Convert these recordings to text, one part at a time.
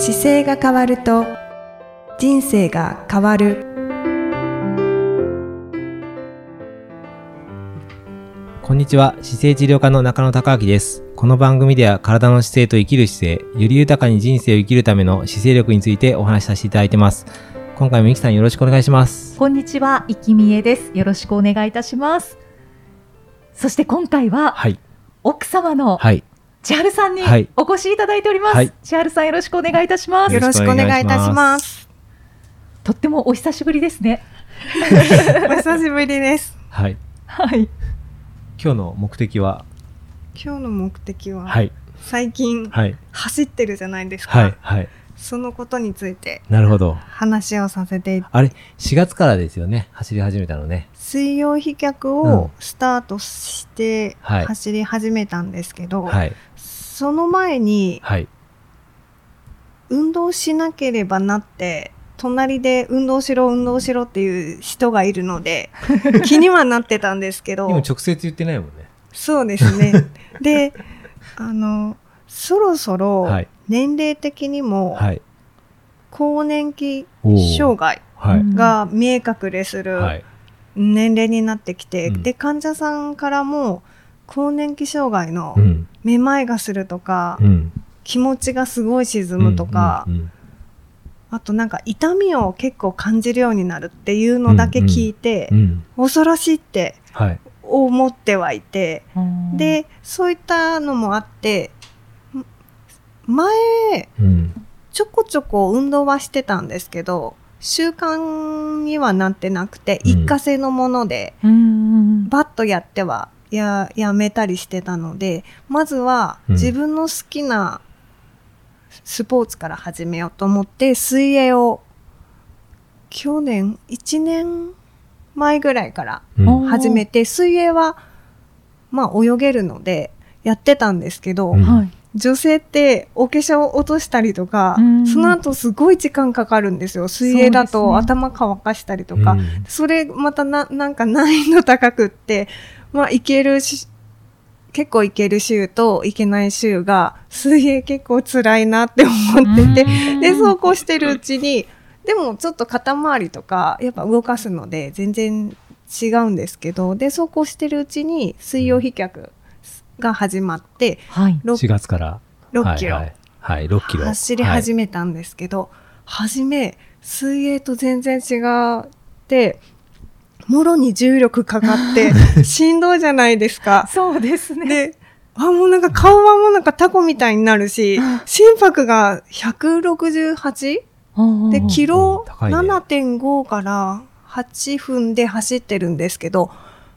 姿勢が変わると人生が変わる。こんにちは。姿勢治療科の中野孝明です。この番組では体の姿勢と生きる姿勢より豊かに人生を生きるための姿勢力についてお話しさせていただいてます。今回もゆきさんよろしくお願いします。こんにちは、いきみえです。よろしくお願いいたします。そして今回は、はい。奥様のはい千春さんにはい。お越しいただいております。はい。千春さんよろしくお願いいたします。よ。ろしくお願いいたします。とってもお久しぶりですね。お久しぶりです。はい。はい。今日の目的は？今日の目的は、はい。最近はい。走ってるじゃないですか、はい。はい。そのことについてなるほど。話をさせてあれ4月からですよね。走り始めたのね。水曜飛脚うん。をスタートしてはい。走り始めたんですけど、はいその前にはい。運動しなければなって隣で運動しろ運動しろっていう人がいるので 気にはなってたんですけど。でも直接言ってないもんね。そうですね。であのそろそろはい。年齢的にもはい。更年期障害が見え隠れするはい。年齢になってきて、うん。で患者さんからも更年期障害のうんめまいがするとか、うん。気持ちがすごい沈むとか、うんうんあとなんか痛みを結構感じるようになるっていうのだけ聞いて、うんうん恐ろしいってはい。思ってはいて、うん、でそういったのもあってん前うん。ちょこちょこ運動はしてたんですけど習慣にはなってなくてうん。一過性のもので、うん、バッとやってはややめたりしてたのでまずはうん。自分の好きなスポーツから始めようと思って水泳を去年1年前ぐらいから始めて水泳はまあ泳げるのでやってたんですけど、うん。はい。女性ってお化粧落としたりとか、うん。その後すごい時間かかるんですよ。水泳だと頭乾かしたりとか、うん。それまたななんか難易度高くってまあいけるし結構いける週といけない週が水泳結構辛いなって思っててうん。でそうこうしてるうちにでもちょっと肩周りとかやっぱ動かすので全然違うんですけどでそうこうしてるうちに水曜飛脚が始まってはい。6 4月から。6キロ、はい。はい、はい、6キロ。走り始めたんですけど、初め水泳と全然違ってもろに重力かかって しんどいじゃないですか。そうですね。であもうなんか顔はもうなんかタコみたいになるし心拍が 168? うんでキロ高いね7.5から8分で走ってるんですけど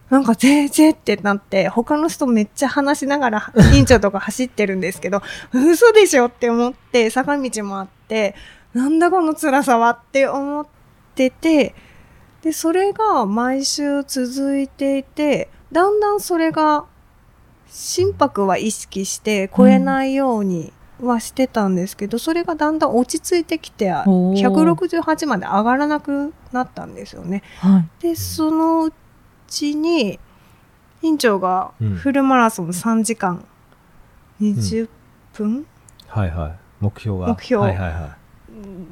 なんかぜーぜーってなって他の人めっちゃ話しながら院長とか走ってるんですけど嘘でしょって思って坂道もあってなんだこの辛さはって思っててでそれが毎週続いていてだんだんそれが心拍は意識して超えないようにはしてたんですけど、それがだんだん落ち着いてきておー168まで上がらなくなったんですよね。はい。でそのうちに院長がうん。フルマラソン3時間20分、はいはい。目標が。目標。はいはいは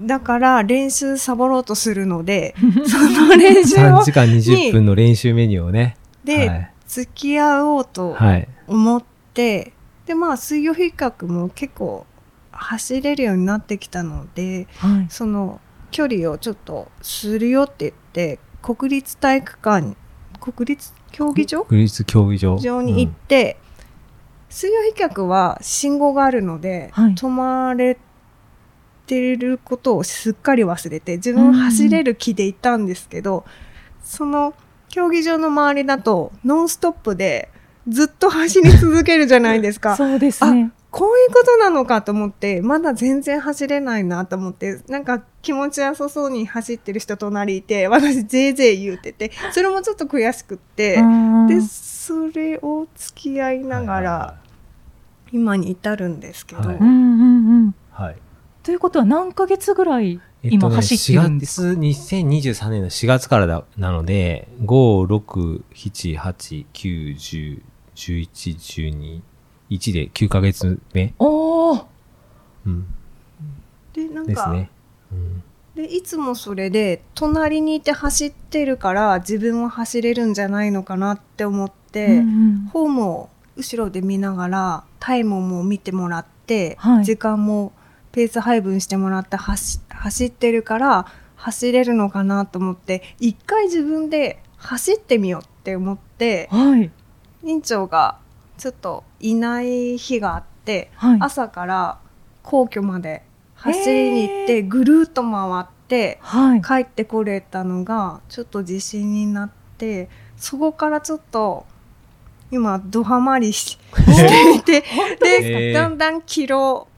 だから練習サボろうとするので その練い、習を3時間20分の練習メニューをね。で、はい。付き合おうとはい思ってでまあ水曜比較も結構走れるようになってきたのではい。その距離をちょっとするよって言って国立体育館に国立競技場？国立競技場。場に行って、水曜飛脚は信号があるので、はい。止まれてることをすっかり忘れて自分うん走れる気でいたんですけど、その競技場の周りだとノンストップでずっと走り続けるじゃないですか。そうですね。こういうことなのかと思って、まだ全然走れないなと思って、なんか気持ちよさそうに走ってる人隣いて、私ぜいぜい言うてて、それもちょっと悔しくって、うんで、それを付き合いながら、今に至るんですけど、はいうんうんうん。はいということは何ヶ月ぐらいえっとね、今走ってるんです4月2023年の4月からだなので56789101112 1で9ヶ月目、おお。うん、でなんかですね。うん。でいつもそれで隣にいて走ってるから自分は走れるんじゃないのかなって思って、うんうん。フォームを後ろで見ながらタイムも見てもらって、はい。時間もペース配分してもらって走走ってるから走れるのかなと思って一回自分で走ってみようって思ってはい。院長がちょっといない日があって、はい。朝から皇居まで走りに行ってぐるーっと回ってはい。帰ってこれたのがちょっと自信になってそこからちょっと今ドハマりし していてで、だんだんキロ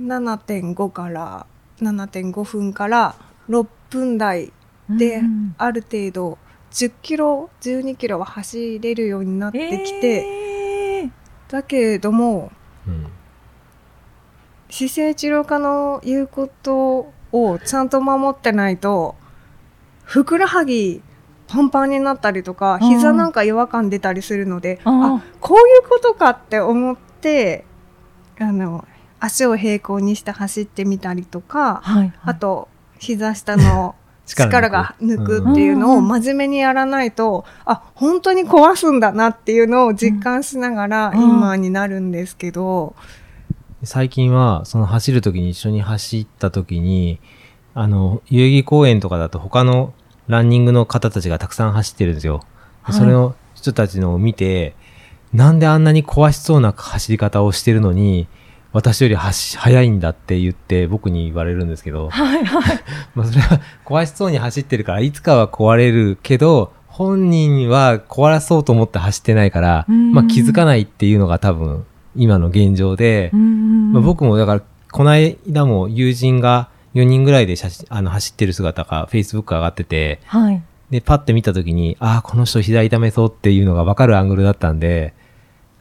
7.5から7.5分から6分台でうんある程度10キロ12キロは走れるようになってきて、えー。だけれどもうん。姿勢治療科の言うことをちゃんと守ってないとふくらはぎパンパンになったりとかうん。膝なんか違和感出たりするのであこういうことかって思ってあの足を平行にして走ってみたりとか、はい。はい。あと膝下の 力が抜くっていうのを真面目にやらないと、あ本当に壊すんだなっていうのを実感しながらうん。今になるんですけど、最近は、その走るときに一緒に走ったときに、あの、代々木公園とかだと他のランニングの方たちがたくさん走ってるんですよ。ではい。それの人たちのを見て、なんであんなに壊しそうな走り方をしてるのに、私より走速いんだって言って僕に言われるんですけど、はい。はい。まあそれは壊しそうに走ってるから、いつかは壊れるけど、本人は壊らそうと思って走ってないから、うんまあ気づかないっていうのが多分今の現状で、うんまあ、僕もだから、この間も友人が4人ぐらいであの、走ってる姿が Facebook 上がってて、はい。で、パッて見たときに、ああ、この人膝痛めそうっていうのがわかるアングルだったんで、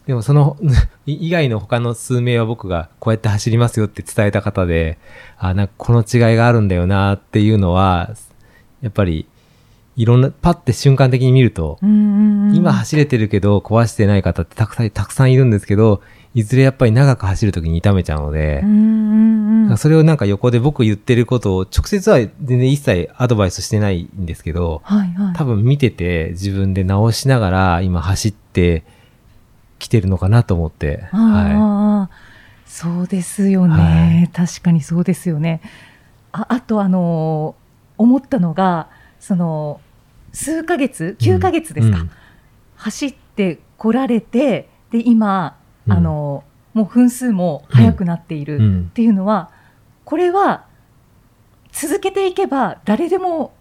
でもその、い以外の他の数名は僕がこうやって走りますよって伝えた方で、あなんかこの違いがあるんだよなっていうのは、やっぱり、いろんな、パッて瞬間的に見ると、今走れてるけど壊してない方ってたくさん、たくさんいるんですけど、いずれやっぱり長く走るときに痛めちゃうのでそれをなんか横で僕言ってることを直接は全然一切アドバイスしてないんですけど、はいはい。多分見てて自分で直しながら今走ってきてるのかなと思って、はああ、そうですよね、確かにそうですよね。ああと、あのー思ったのが、その、数ヶ月、9ヶ月ですか、うん。走ってこられて、で、今、うん。あのーもう分数も速くなっているっていうのは、これは、続けていけば誰でも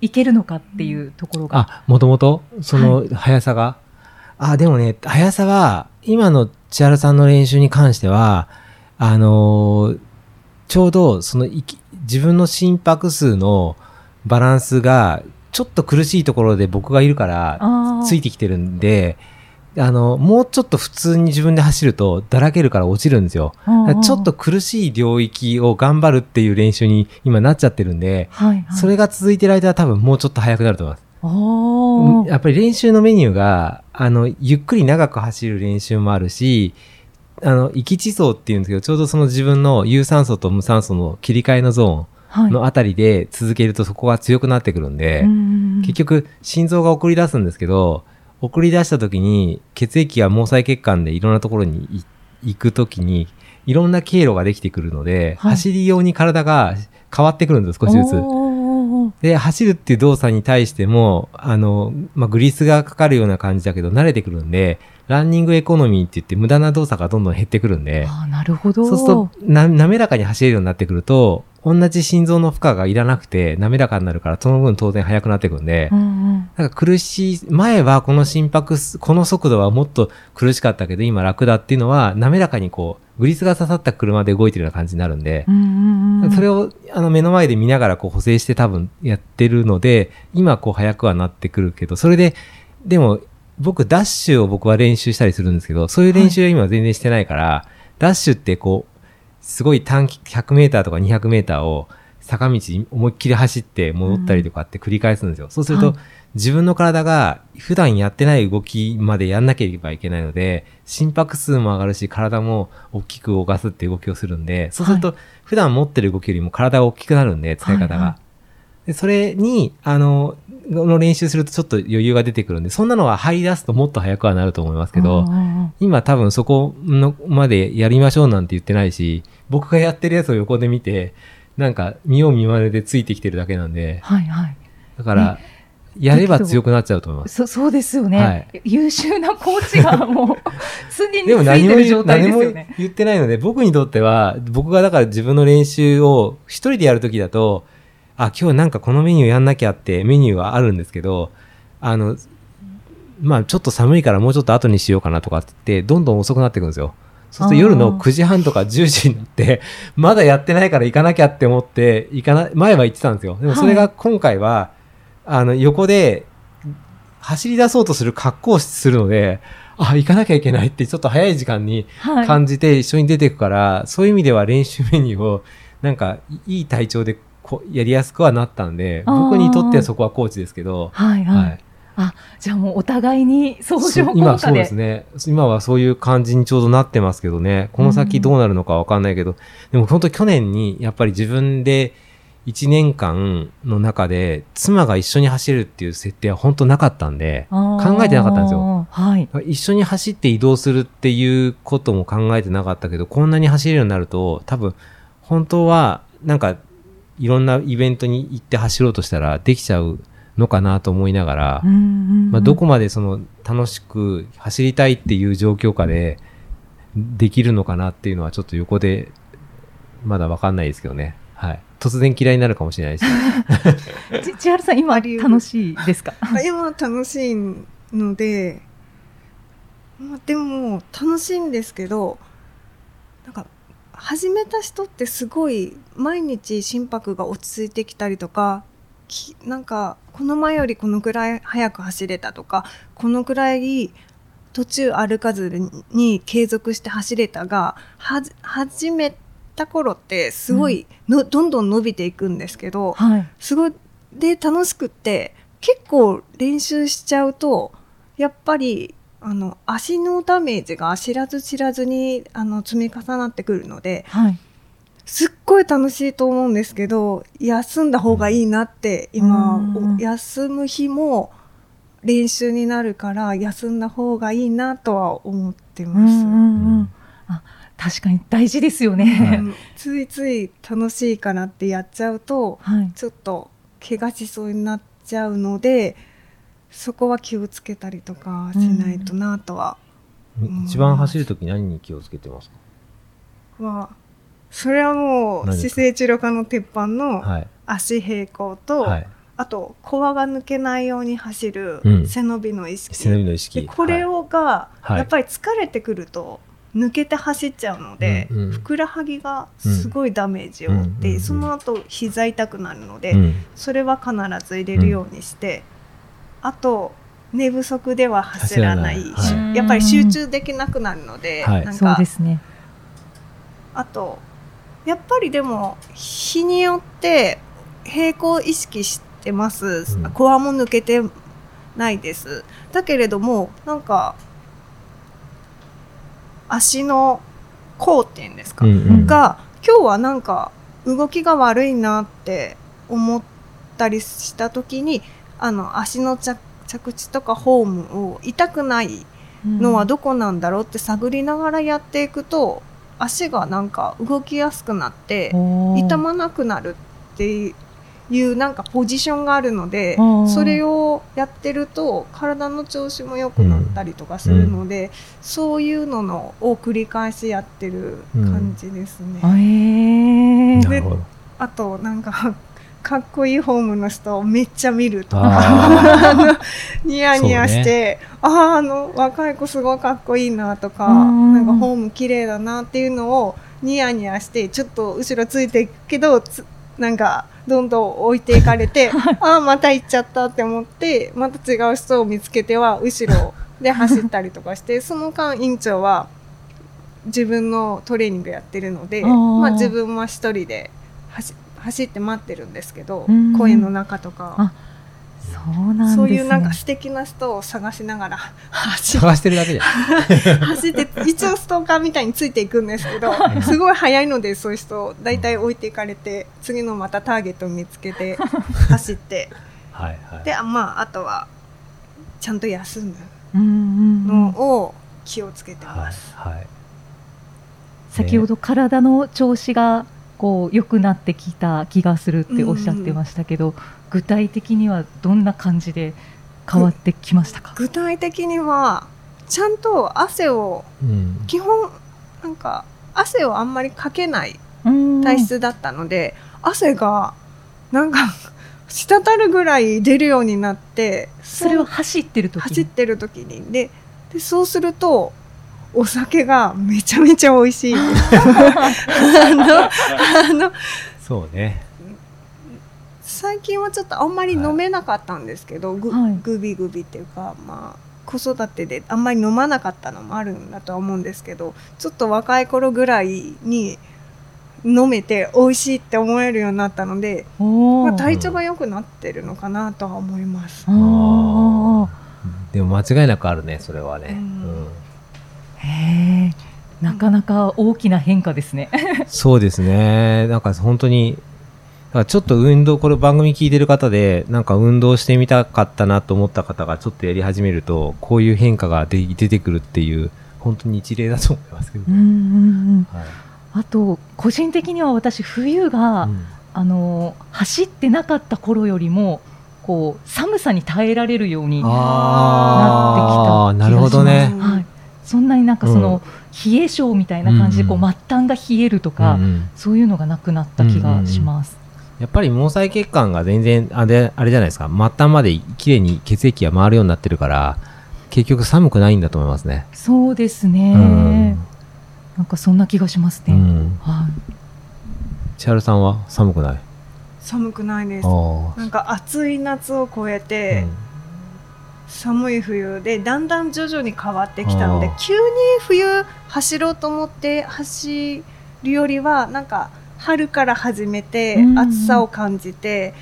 いけるのかっていうところが。あ、もともとその速さが、あ、でもね、速さは、今の千原さんの練習に関しては、あのーちょうど、その、いき自分の心拍数のバランスが、ちょっと苦しいところで僕がいるから、ついてきてるんで、あの、もうちょっと普通に自分で走ると、だらけるから落ちるんですよ。ちょっと苦しい領域を頑張るっていう練習に今なっちゃってるんで、はいはい、それが続いてる間は多分もうちょっと速くなると思います。やっぱり練習のメニューが、あの、ゆっくり長く走る練習もあるし、あの、域地層っていうんですけど、ちょうどその自分の有酸素と無酸素の切り替えのゾはいーンのあたりで続けるとそこが強くなってくるんで、うん。結局心臓が送り出すんですけど、送り出した時に血液が毛細血管でいろんなところにい行く時に、いろんな経路ができてくるので、はい。走り用に体が変わってくるんです、少しずつ。で、走るっていう動作に対しても、あの、まあ、グリスがかかるような感じだけど、慣れてくるんで、ランニングエコノミーって言って無駄な動作がどんどん減ってくるんで、あーなるほど。そうすると、な、滑らかに走れるようになってくると、同じ心臓の負荷がいらなくて、滑らかになるから、その分当然速くなってくるんで、うんうんなんか苦しい、前はこの心拍数、この速度はもっと苦しかったけど、今楽だっていうのは、滑らかにこう、グリスが刺さった車で動いてるような感じになるんで、うんうんうんそれをあの目の前で見ながらこう補正して多分やってるので、今こう速くはなってくるけど、それで、でも僕ダッシュを僕は練習したりするんですけど、そういう練習は今全然してないから、ダッシュってこう、すごい短期100メーターとか200メーターを坂道思いっきり走って戻ったりとかって繰り返すんですよ。そうすると、はい自分の体が普段やってない動きまでやんなければいけないので、心拍数も上がるし、体も大きく動かすって動きをするんで、そうすると、普段持ってる動きよりも体が大きくなるんで、使い方が。はい。はでそれに、あの、の練習するとちょっと余裕が出てくるんで、そんなのは入り出すともっと早くはなると思いますけど、あ今多分そこのまでやりましょうなんて言ってないし、僕がやってるやつを横で見て、なんか見よう見まねでついてきてるだけなんでー、はいはい。だから、やれば強くなっちゃうと思います。そそうですよね、はい優秀なコーチがもう常につでもい何も言うてる状態何もですよね。言ってないので、僕にとっては、僕がだから自分の練習を一人でやるときだと、あ、今日なんかこのメニューやんなきゃってメニューはあるんですけど、あの、まあちょっと寒いからもうちょっと後にしようかなとかって言って、どんどん遅くなっていくんですよ。そうすると夜のあー9時半とか10時になって、まだやってないから行かなきゃって思って、行かな、前は行ってたんですよ。でもそれが今回は、あの、横で走り出そうとする格好をするので、あ、行かなきゃいけないってちょっと早い時間にはい。感じて一緒に出ていくから、そういう意味では練習メニューをなんかいい体調でこうやりやすくはなったんで、僕にとってはそこはコーチですけど、はいはい。はい。あ、じゃあもうお互いに相乗。今そうですね。今はそういう感じにちょうどなってますけどね。この先どうなるのかわかんないけど、でも本当去年にやっぱり自分で1年間の中で妻が一緒に走るっていう設定は本当なかったんで、考えてなかったんですよ。はい。一緒に走って移動するっていうことも考えてなかったけど、こんなに走れるようになると、多分、本当は、なんか、いろんなイベントに行って走ろうとしたらできちゃうのかなと思いながら、まあ、どこまでその楽しく走りたいっていう状況下でできるのかなっていうのはちょっと横でまだわかんないですけどね。はい。突然嫌いになるかもしれないです。ち千春さん今楽しいですか？あ今楽しいので、まあ、でも楽しいんですけどなんか始めた人ってすごい毎日心拍が落ち着いてきたりとかきなんかこの前よりこのくらい早く走れたとかこのくらい途中歩かずに継続して走れたがはじ始めた頃ってすごいの、どんどん伸びていくんですけど、はい。すごいで楽しくって結構練習しちゃうとやっぱりあの足のダメージが知らず知らずにあの積み重なってくるのではい。すっごい楽しいと思うんですけど休んだ方がいいなって今うんお休む日も練習になるから休んだ方がいいなとは思ってます。うんうんうん。あ、確かに大事ですようね。んついつい楽しいからってやっちゃうとはい。ちょっと怪我しそうになっちゃうのでそこは気をつけたりとかしないとなとは、ん一番走るとき何に気をつけてますか？はそれはもう姿勢治療科の鉄板のはい。足平行と、はい。あとコアが抜けないように走るうん。背伸びの意識、背伸びの意識。でこれをが、はい。やっぱり疲れてくると抜けて走っちゃうので、うんうん。ふくらはぎがすごいダメージを負って、うんうんその後膝痛くなるので、はい、うん。それは必ず入れるようにして、あと寝不足では走らない走らない。はい。しやっぱり集中できなくなるので、はい。そうなんかですね。あとやっぱりでも日によって平行意識してます、うん。コアも抜けてないです。だけれどもなんか足の甲っていうんですか、うんうん。が今日はなんか動きが悪いなって思ったりした時にあの足の着着地とかフォームを痛くないのはどこなんだろうって探りながらやっていくと足がなんか動きやすくなって痛まなくなるっていうなんかポジションがあるのでそれをやってると体の調子も良くなったりとかするので、そういうののを繰り返しやってる感じですね。あえーなるほど。あとなんかかっこいいフォームの人をめっちゃ見るとか。あ ニヤニヤして、あああの若い子すごいかっこいいなとかうん。なんかフォーム綺麗だなっていうのをニヤニヤしてちょっと後ろついていくけどつなんかどんどん置いていかれて ああまた行っちゃったって思ってまた違う人を見つけては後ろで走ったりとかして その間院長は自分のトレーニングやってるのでまあ、自分は一人で走走って待ってるんですけど、うん公園の中とかあそうなんですね。そういうなんか素敵な人を探しながら走探してるだけじゃん。走って一応ストーカーみたいについていくんですけどすごい速いのでそういう人大体置いていかれて次のまたターゲットを見つけて走ってはいはい。であまああとはちゃんと休むうんうんうんのを気をつけてはいます。はい。先ほど体の調子がこう良くなってきた気がするっておっしゃってましたけど、具体的にはどんな感じで変わってきましたか？具体的にはちゃんと汗をうん。基本なんか汗をあんまりかけないうん体質だったので、汗がなんか 滴るぐらい出るようになってそれは走ってる時に？走ってる時にででそうするとお酒がめちゃめちゃ美味しいですあのあのそうね。最近はちょっとあんまり飲めなかったんですけど、ぐはいグビグビっていうかまあ子育てであんまり飲まなかったのもあるんだとは思うんですけどちょっと若い頃ぐらいに飲めて美味しいって思えるようになったので、まあ、体調が良くなってるのかなとは思います。でも間違いなくあるね、それはね。ううんん。へえなかなか大きな変化ですね。そうですね。なんか本当に、ちょっと運動、これ番組聞いてる方で、なんか運動してみたかったなと思った方がちょっとやり始めると、こういう変化が出出てくるっていう、本当に一例だと思いますけどね。うんうんうんはいあと個人的には私冬が、うんあの走ってなかった頃よりもこう寒さに耐えられるようにあその、冷え性みたいな感じでこう、うん。うん末端が冷えるとか、うんうん。そういうのがなくなった気がします。やっぱり毛細血管が全然あれあれじゃないですか。末端まできれいに血液が回るようになってるから結局寒くないんだと思いますね。そうですね、うん。なんかそんな気がしますね。うん、はい、千春さんは寒くない？寒くないです。あなんか暑い夏を越えあ、て、寒い冬でだんだん徐々に変わってきたので急に冬走ろうと思って走るよりはなんか春から始めて暑さを感じて、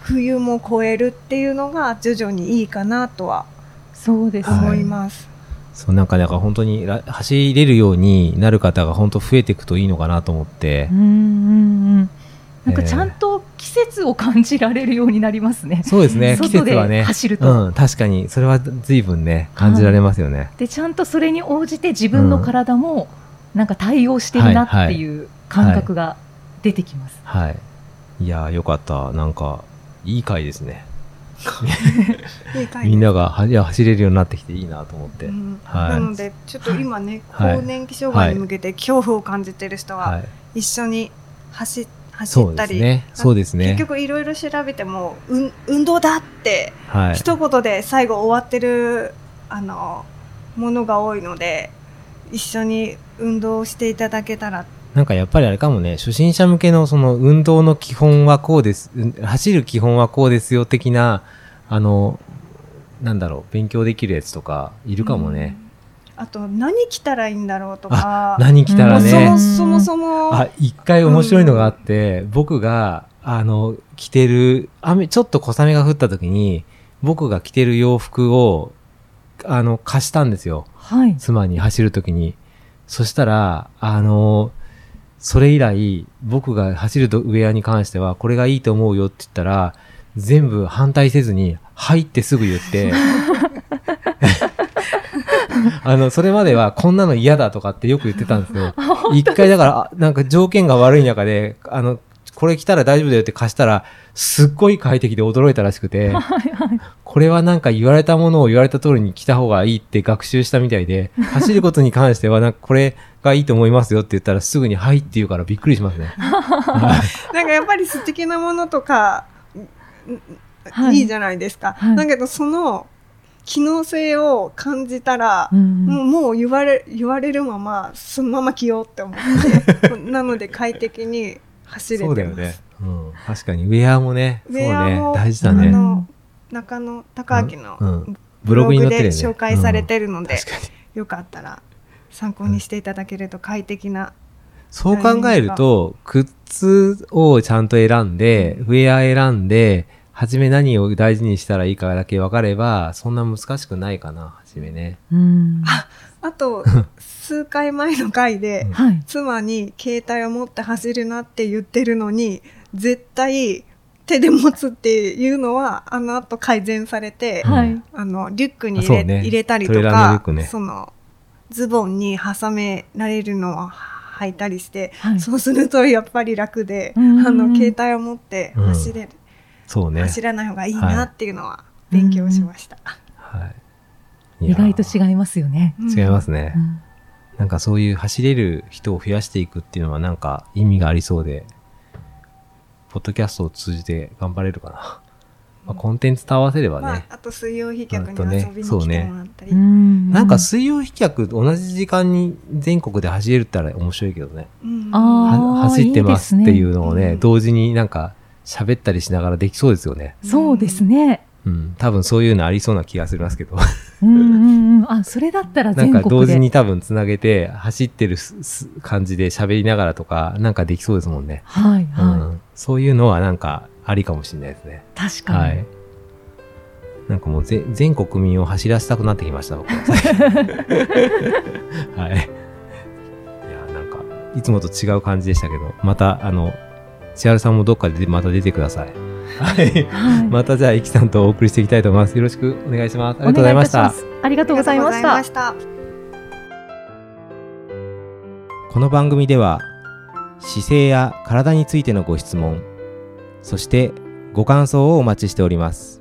冬も越えるっていうのが徐々にいいかなとはそうですはい思ね。います。そうなんかなんか本当にら走れるようになる方が本当増えていくといいのかなと思ってう、んうんうん。なんかえーちゃんと季節を感じられるようになりますね。そうですね。季外節はね。で走ると、うん、確かに。それは随分ね感じられますよね。でちゃんとそれに応じて自分の体もなんか対応してるなっていう感覚が出てきます。はい。いやーよかった。なんかいい回ですね。みんながはいや走れるようになってきていいなと思って。うん。はい。なのでちょっと今ね、はい。更年期障害に向けて恐怖を感じてる人ははい。一緒に走走そうったり、ね。そうですね。結局いろいろ調べても、うん、運動だってはい。一言で最後終わってるあのものが多いので一緒に運動していただけたらなんかやっぱりあれかもね、初心者向けのその運動の基本はこうです、うん走る基本はこうですよ的な、あの、なんだろう、勉強できるやつとかいるかもね。あと何着たらいいんだろうとか何着たらもうね、そもそもそもあ、一回面白いのがあって、僕が、あの、着てる、雨、ちょっと小雨が降った時に、僕が着てる洋服を、あの、貸したんですよ。はい。妻に走るときに。そしたら、あの、それ以来、僕が走るとウェアに関しては、これがいいと思うよって言ったら、全部反対せずに、入ってすぐ言って、あの、それまではこんなの嫌だとかってよく言ってたんですよ。一回だから、あなんか条件が悪い中で、あの、これ着たら大丈夫だよって貸したら、すっごい快適で驚いたらしくて、これはなんか言われたものを言われた通りに着た方がいいって学習したみたいで、走ることに関しては、なんかこれがいいと思いますよって言ったらすぐにはいって言うからびっくりしますね。はいなんかやっぱり素敵なものとか、いいいじゃないですか。はいだけどその機能性を感じたら、うんもうもう言われ言われるままそのまま着ようって思って なので快適に走れてます。そうだよね。うん。確かに、ウェアもね、ウェアねも、大事だね。あの中野孝明のブブロログで。紹介されてるので。よかったら参考にしていただけると快適なそう考えると、靴をちゃんと選んで、ウェア選んで、初め何を大事にしたらいいかだけ分かれば、そんな難しくないかな、初めね。うん。あと、数回前の回で、うん。はい。妻に携帯を持って走るなって言ってるのに、絶対手で持つっていうのは、あの後改善されて、うんはい。あの、リュックに入れ,、ね。入れたりとか、クね。その、ズボンに挟められるのは履いたりして、はい。そうするとやっぱり楽で、うん。あの、携帯を持って走れる、そうね。走らない方がいいなっていうのは勉強しました。はい。意外と違いますよね。うん違いますね。うんなんかそういう走れる人を増やしていくっていうのはなんか意味がありそうで、ポッドキャストを通じて頑張れるかな。まあ、コンテンツと合わせればね。まあ、あと水曜飛脚に遊びに来てもらったり。うんなんか水曜飛脚同じ時間に全国で走れるったら面白いけどね。うん走ってますっていうのをね、ね同時になんか喋ったりしながらできそうですよね。そうですね。うん。多分そういうのありそうな気がしますけど。うんうんうん。あ、それだったらなん全国で。か同時に多分つなげて走ってるすす感じで喋りながらとか、なんかできそうですもんね。はいはうん。そういうのはなんかありかもしれないですね。い。確かに。はい。なんかもうぜ全国民を走らせたくなってきました、僕は。はい。いや、なんか、いつもと違う感じでしたけど、また、あの、千春さんもどっかでまた出てください。はい。は いまたじゃあ、イキさんとお送りしていきたいと思います。よろしくお願いします。ありがとうございましたしますありがとうございましたありがとうございま。した。この番組では姿勢や体についてのご質問そしてご感想をお待ちしております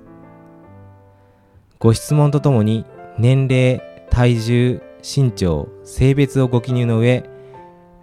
ご質問とともに年齢体重身長性別をご記入の上